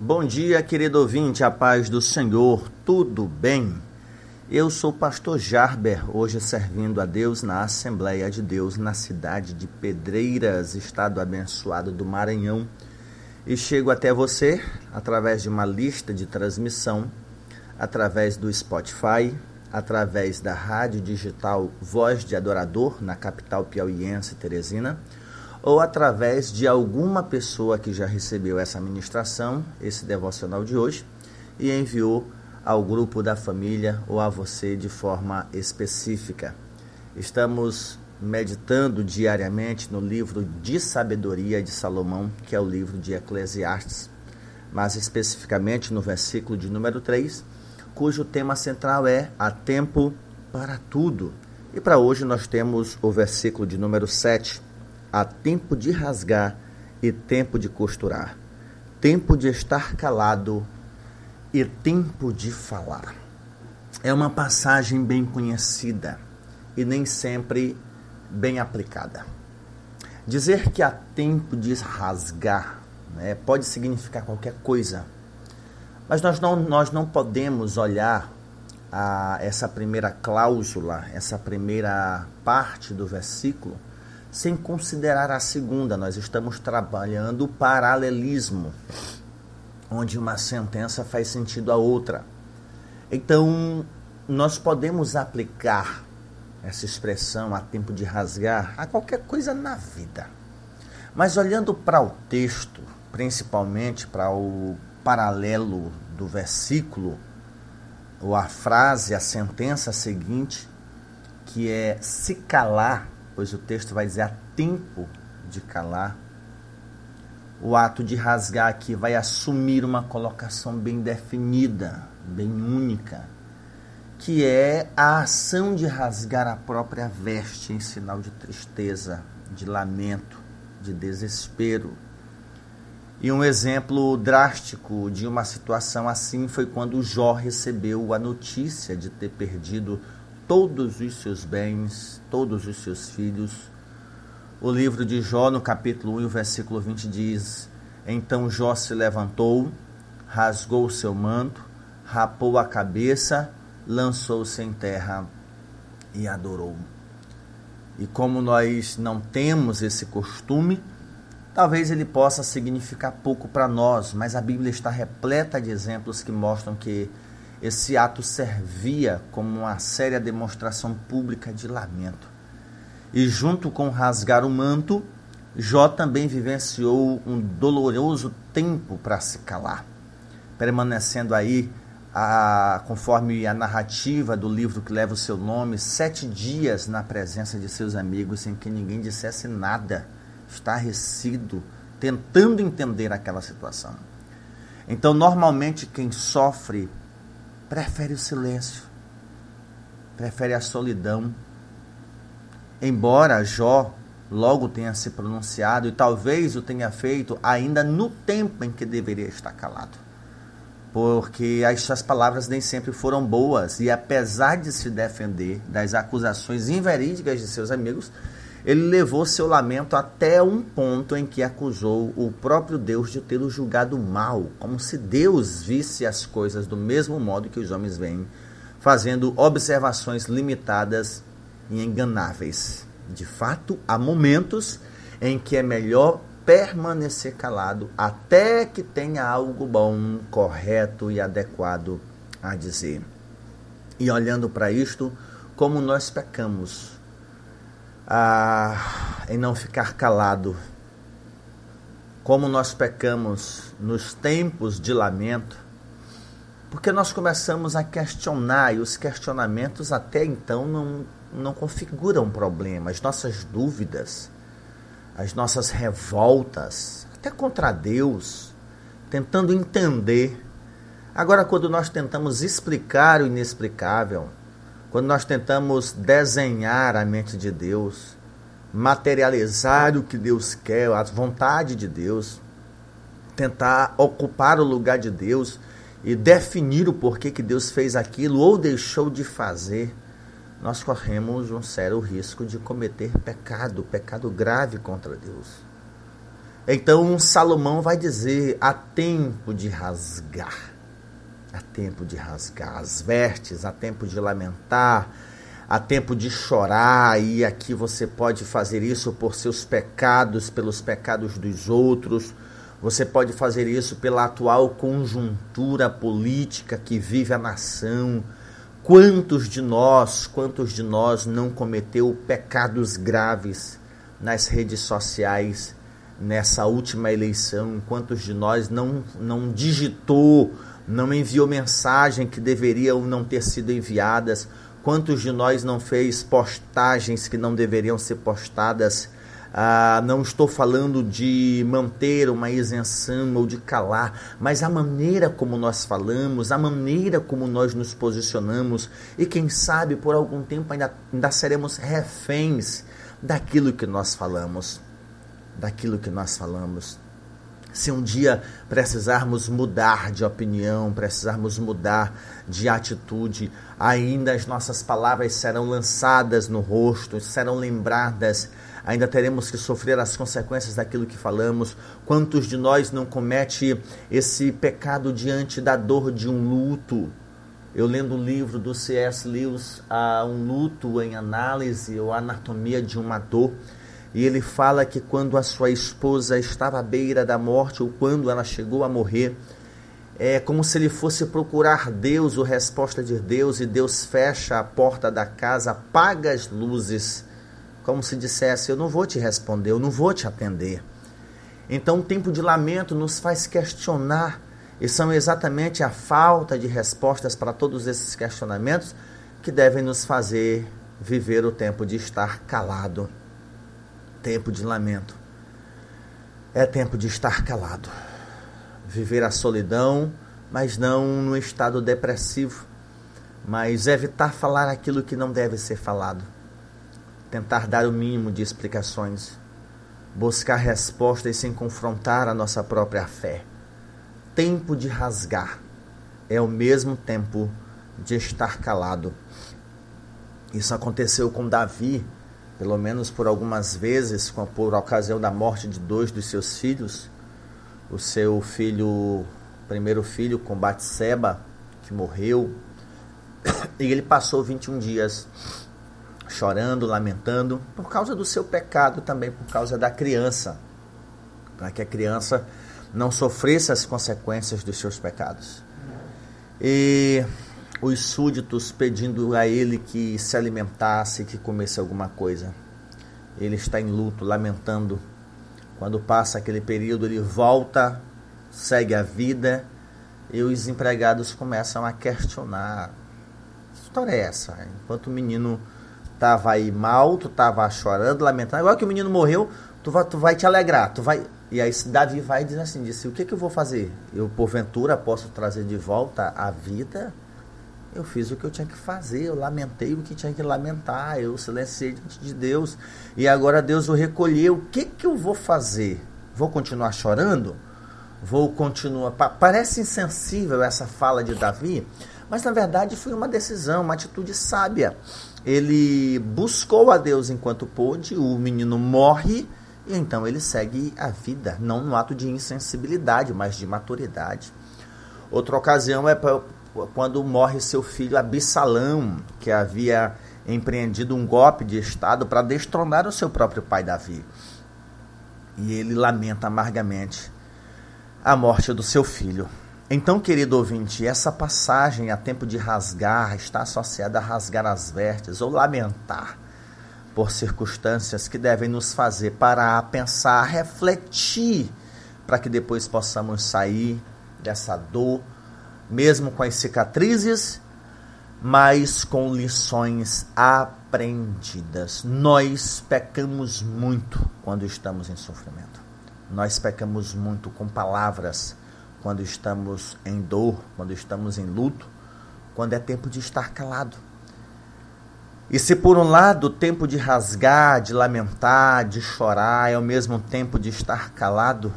Bom dia, querido ouvinte, a paz do Senhor, tudo bem? Eu sou o pastor Jarber, hoje servindo a Deus na Assembleia de Deus na cidade de Pedreiras, estado abençoado do Maranhão. E chego até você através de uma lista de transmissão, através do Spotify, através da rádio digital Voz de Adorador, na capital piauiense Teresina, ou através de alguma pessoa que já recebeu essa ministração, esse devocional de hoje, e enviou ao grupo da família ou a você de forma específica. Estamos meditando diariamente no livro de sabedoria de Salomão, que é o livro de Eclesiastes, mas especificamente no versículo de número 3, cujo tema central é há tempo para tudo. E para hoje nós temos o versículo de número 7, há tempo de rasgar e tempo de costurar, tempo de estar calado e tempo de falar. É uma passagem bem conhecida e nem sempre bem aplicada. Dizer que há tempo de rasgar né, pode significar qualquer coisa, mas nós não, nós não podemos olhar a, essa primeira cláusula, essa primeira parte do versículo, sem considerar a segunda. Nós estamos trabalhando o paralelismo, onde uma sentença faz sentido a outra. Então, nós podemos aplicar essa expressão a tempo de rasgar a qualquer coisa na vida. Mas olhando para o texto, principalmente para o paralelo do versículo, ou a frase, a sentença seguinte, que é se calar, pois o texto vai dizer há tempo de calar. O ato de rasgar aqui vai assumir uma colocação bem definida, bem única que é a ação de rasgar a própria veste em sinal de tristeza, de lamento, de desespero. E um exemplo drástico de uma situação assim foi quando Jó recebeu a notícia de ter perdido todos os seus bens, todos os seus filhos. O livro de Jó, no capítulo 1, versículo 20, diz: Então Jó se levantou, rasgou o seu manto, rapou a cabeça lançou-se em terra e adorou. E como nós não temos esse costume, talvez ele possa significar pouco para nós, mas a Bíblia está repleta de exemplos que mostram que esse ato servia como uma séria demonstração pública de lamento. E junto com rasgar o manto, Jó também vivenciou um doloroso tempo para se calar, permanecendo aí a, conforme a narrativa do livro que leva o seu nome, sete dias na presença de seus amigos sem que ninguém dissesse nada, estarrecido, tentando entender aquela situação. Então, normalmente, quem sofre prefere o silêncio, prefere a solidão. Embora Jó logo tenha se pronunciado e talvez o tenha feito ainda no tempo em que deveria estar calado porque as suas palavras nem sempre foram boas e apesar de se defender das acusações inverídicas de seus amigos, ele levou seu lamento até um ponto em que acusou o próprio Deus de tê-lo julgado mal, como se Deus visse as coisas do mesmo modo que os homens veem, fazendo observações limitadas e enganáveis. De fato, há momentos em que é melhor permanecer calado até que tenha algo bom, correto e adequado a dizer. E olhando para isto, como nós pecamos ah, em não ficar calado, como nós pecamos nos tempos de lamento, porque nós começamos a questionar e os questionamentos até então não, não configuram problemas, nossas dúvidas as nossas revoltas, até contra Deus, tentando entender. Agora, quando nós tentamos explicar o inexplicável, quando nós tentamos desenhar a mente de Deus, materializar o que Deus quer, a vontade de Deus, tentar ocupar o lugar de Deus e definir o porquê que Deus fez aquilo ou deixou de fazer, nós corremos um sério risco de cometer pecado, pecado grave contra Deus. Então Salomão vai dizer: há tempo de rasgar, há tempo de rasgar as vestes, há tempo de lamentar, há tempo de chorar, e aqui você pode fazer isso por seus pecados, pelos pecados dos outros. Você pode fazer isso pela atual conjuntura política que vive a nação. Quantos de nós, quantos de nós não cometeu pecados graves nas redes sociais? nessa última eleição, quantos de nós não, não digitou, não enviou mensagem que deveriam não ter sido enviadas, quantos de nós não fez postagens que não deveriam ser postadas. Ah, não estou falando de manter uma isenção ou de calar, mas a maneira como nós falamos, a maneira como nós nos posicionamos, e quem sabe por algum tempo ainda, ainda seremos reféns daquilo que nós falamos daquilo que nós falamos. Se um dia precisarmos mudar de opinião, precisarmos mudar de atitude, ainda as nossas palavras serão lançadas no rosto, serão lembradas, ainda teremos que sofrer as consequências daquilo que falamos. Quantos de nós não comete esse pecado diante da dor de um luto? Eu lendo o livro do C.S. Lewis, a Um Luto em Análise ou Anatomia de uma Dor, e ele fala que quando a sua esposa estava à beira da morte ou quando ela chegou a morrer, é como se ele fosse procurar Deus, ou resposta de Deus, e Deus fecha a porta da casa, apaga as luzes, como se dissesse: Eu não vou te responder, eu não vou te atender. Então, o tempo de lamento nos faz questionar, e são exatamente a falta de respostas para todos esses questionamentos que devem nos fazer viver o tempo de estar calado tempo de lamento. É tempo de estar calado. Viver a solidão, mas não no estado depressivo, mas evitar falar aquilo que não deve ser falado. Tentar dar o mínimo de explicações. Buscar respostas sem confrontar a nossa própria fé. Tempo de rasgar é o mesmo tempo de estar calado. Isso aconteceu com Davi pelo menos por algumas vezes, por ocasião da morte de dois dos seus filhos, o seu filho, primeiro filho com Batseba, que morreu, e ele passou 21 dias chorando, lamentando, por causa do seu pecado, também por causa da criança, para que a criança não sofresse as consequências dos seus pecados. E os súditos pedindo a ele que se alimentasse, que comesse alguma coisa. Ele está em luto, lamentando. Quando passa aquele período, ele volta, segue a vida e os empregados começam a questionar: que história é essa? Enquanto o menino estava aí mal, tu estava chorando, lamentando. Agora que o menino morreu, tu vai, tu vai te alegrar, tu vai. E aí Davi vai dizer assim: disse, o que, que eu vou fazer? Eu porventura posso trazer de volta a vida? Eu fiz o que eu tinha que fazer, eu lamentei o que tinha que lamentar, eu silenciei diante de Deus. E agora Deus o recolheu. O que, que eu vou fazer? Vou continuar chorando? Vou continuar. Parece insensível essa fala de Davi, mas na verdade foi uma decisão, uma atitude sábia. Ele buscou a Deus enquanto pôde, o menino morre e então ele segue a vida, não no ato de insensibilidade, mas de maturidade. Outra ocasião é quando morre seu filho Absalão, que havia empreendido um golpe de Estado para destronar o seu próprio pai Davi. E ele lamenta amargamente a morte do seu filho. Então, querido ouvinte, essa passagem a tempo de rasgar está associada a rasgar as vestes ou lamentar por circunstâncias que devem nos fazer parar, pensar, refletir, para que depois possamos sair dessa dor mesmo com as cicatrizes, mas com lições aprendidas. Nós pecamos muito quando estamos em sofrimento. Nós pecamos muito com palavras quando estamos em dor, quando estamos em luto, quando é tempo de estar calado. E se por um lado o tempo de rasgar, de lamentar, de chorar é ao mesmo tempo de estar calado,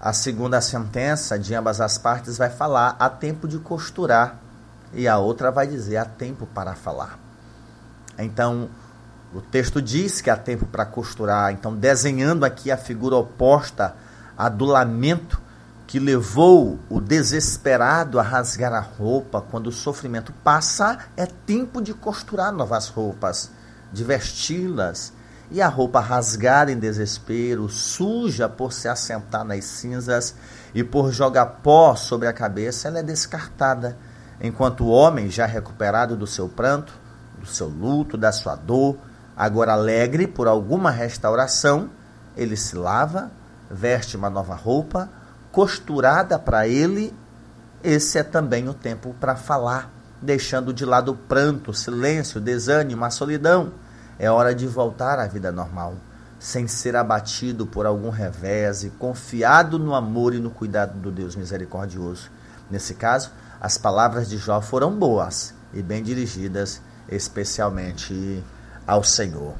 a segunda sentença de ambas as partes vai falar há tempo de costurar e a outra vai dizer há tempo para falar. Então, O texto diz que há tempo para costurar, então desenhando aqui a figura oposta a do lamento que levou o desesperado a rasgar a roupa quando o sofrimento passa, é tempo de costurar novas roupas, de vesti-las. E a roupa rasgada em desespero, suja por se assentar nas cinzas e por jogar pó sobre a cabeça, ela é descartada, enquanto o homem, já recuperado do seu pranto, do seu luto, da sua dor, Agora, alegre por alguma restauração, ele se lava, veste uma nova roupa, costurada para ele. Esse é também o tempo para falar, deixando de lado o pranto, o silêncio, o desânimo, a solidão. É hora de voltar à vida normal, sem ser abatido por algum revés e confiado no amor e no cuidado do Deus misericordioso. Nesse caso, as palavras de Jó foram boas e bem dirigidas, especialmente ao Senhor.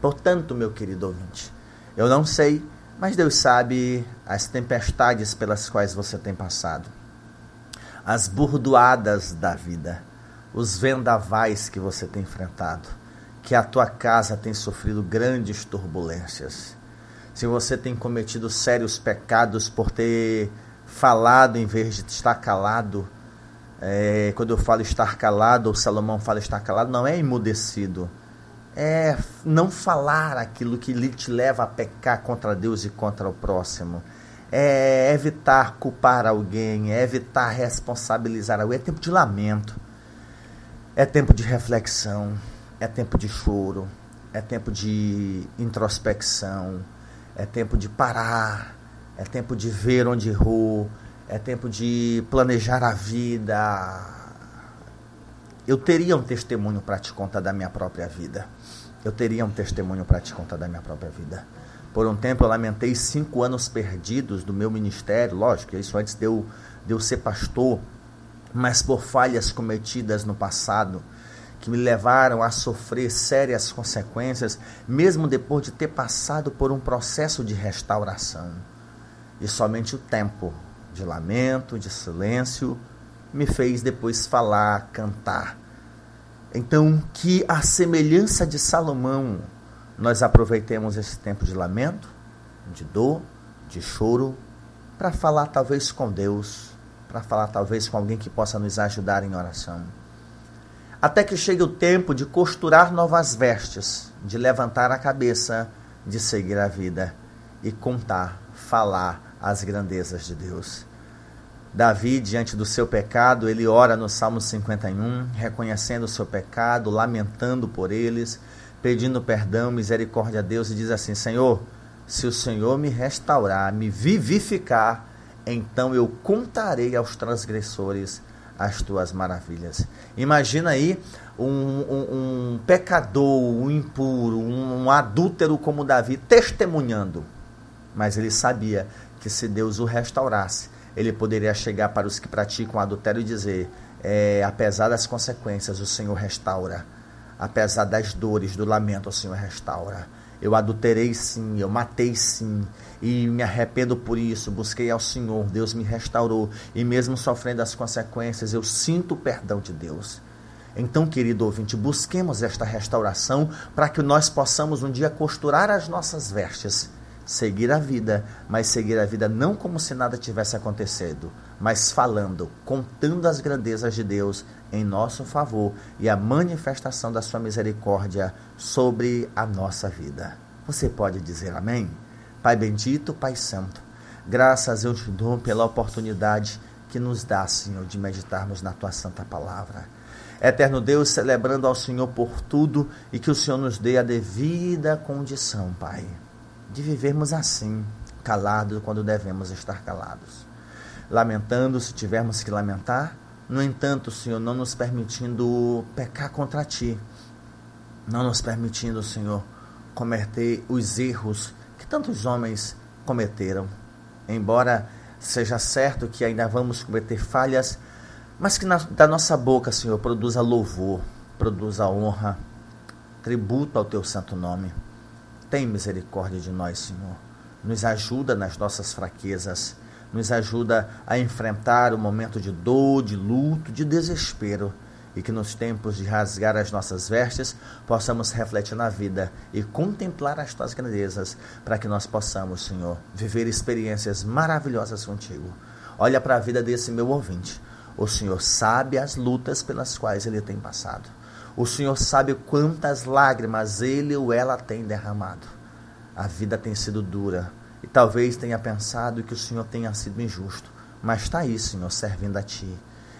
Portanto, meu querido ouvinte, eu não sei, mas Deus sabe as tempestades pelas quais você tem passado, as burdoadas da vida, os vendavais que você tem enfrentado, que a tua casa tem sofrido grandes turbulências. Se você tem cometido sérios pecados por ter falado em vez de estar calado, é, quando eu falo estar calado, ou Salomão fala estar calado, não é emudecido é não falar aquilo que te leva a pecar contra Deus e contra o próximo. É evitar culpar alguém, é evitar responsabilizar alguém. É tempo de lamento, é tempo de reflexão, é tempo de choro, é tempo de introspecção, é tempo de parar, é tempo de ver onde errou, é tempo de planejar a vida, eu teria um testemunho para te contar da minha própria vida. Eu teria um testemunho para te contar da minha própria vida. Por um tempo eu lamentei cinco anos perdidos do meu ministério, lógico, isso antes de eu, de eu ser pastor, mas por falhas cometidas no passado, que me levaram a sofrer sérias consequências, mesmo depois de ter passado por um processo de restauração. E somente o tempo de lamento, de silêncio, me fez depois falar, cantar. Então, que a semelhança de Salomão, nós aproveitemos esse tempo de lamento, de dor, de choro, para falar talvez com Deus, para falar talvez com alguém que possa nos ajudar em oração. Até que chegue o tempo de costurar novas vestes, de levantar a cabeça, de seguir a vida e contar, falar as grandezas de Deus. Davi, diante do seu pecado, ele ora no Salmo 51, reconhecendo o seu pecado, lamentando por eles, pedindo perdão, misericórdia a Deus e diz assim: Senhor, se o Senhor me restaurar, me vivificar, então eu contarei aos transgressores as tuas maravilhas. Imagina aí um, um, um pecador, um impuro, um, um adúltero como Davi testemunhando. Mas ele sabia que se Deus o restaurasse, ele poderia chegar para os que praticam adultério e dizer: é, apesar das consequências, o Senhor restaura. Apesar das dores, do lamento, o Senhor restaura. Eu adulterei sim, eu matei sim, e me arrependo por isso. Busquei ao Senhor, Deus me restaurou, e mesmo sofrendo as consequências, eu sinto o perdão de Deus. Então, querido ouvinte, busquemos esta restauração para que nós possamos um dia costurar as nossas vestes seguir a vida, mas seguir a vida não como se nada tivesse acontecido, mas falando, contando as grandezas de Deus em nosso favor e a manifestação da sua misericórdia sobre a nossa vida. Você pode dizer amém? Pai bendito, Pai santo, graças eu te dou pela oportunidade que nos dá, Senhor, de meditarmos na tua santa palavra. Eterno Deus, celebrando ao Senhor por tudo e que o Senhor nos dê a devida condição, Pai de vivermos assim, calados quando devemos estar calados, lamentando se tivermos que lamentar, no entanto, Senhor, não nos permitindo pecar contra Ti, não nos permitindo, Senhor, cometer os erros que tantos homens cometeram, embora seja certo que ainda vamos cometer falhas, mas que na, da nossa boca, Senhor, produza louvor, produza honra, tributo ao Teu santo nome. Tem misericórdia de nós, Senhor. Nos ajuda nas nossas fraquezas. Nos ajuda a enfrentar o momento de dor, de luto, de desespero. e que nos tempos de rasgar as nossas vestes possamos refletir na vida e contemplar as tuas grandezas, para que nós possamos, Senhor, viver experiências maravilhosas contigo. Olha para a vida desse meu ouvinte. O Senhor sabe as lutas pelas quais ele tem passado. O Senhor sabe quantas lágrimas ele ou ela tem derramado. A vida tem sido dura e talvez tenha pensado que o Senhor tenha sido injusto, mas está aí, Senhor, servindo a Ti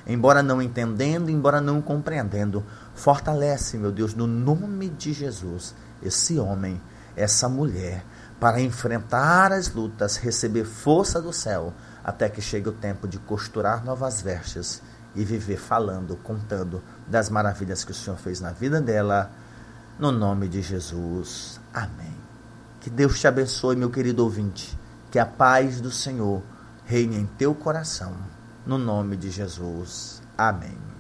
embora não entendendo, embora não compreendendo. Fortalece, meu Deus, no nome de Jesus, esse homem, essa mulher, para enfrentar as lutas, receber força do céu, até que chegue o tempo de costurar novas vestes e viver falando, contando das maravilhas que o Senhor fez na vida dela. No nome de Jesus. Amém. Que Deus te abençoe, meu querido ouvinte. Que a paz do Senhor reine em teu coração no nome de Jesus. Amém.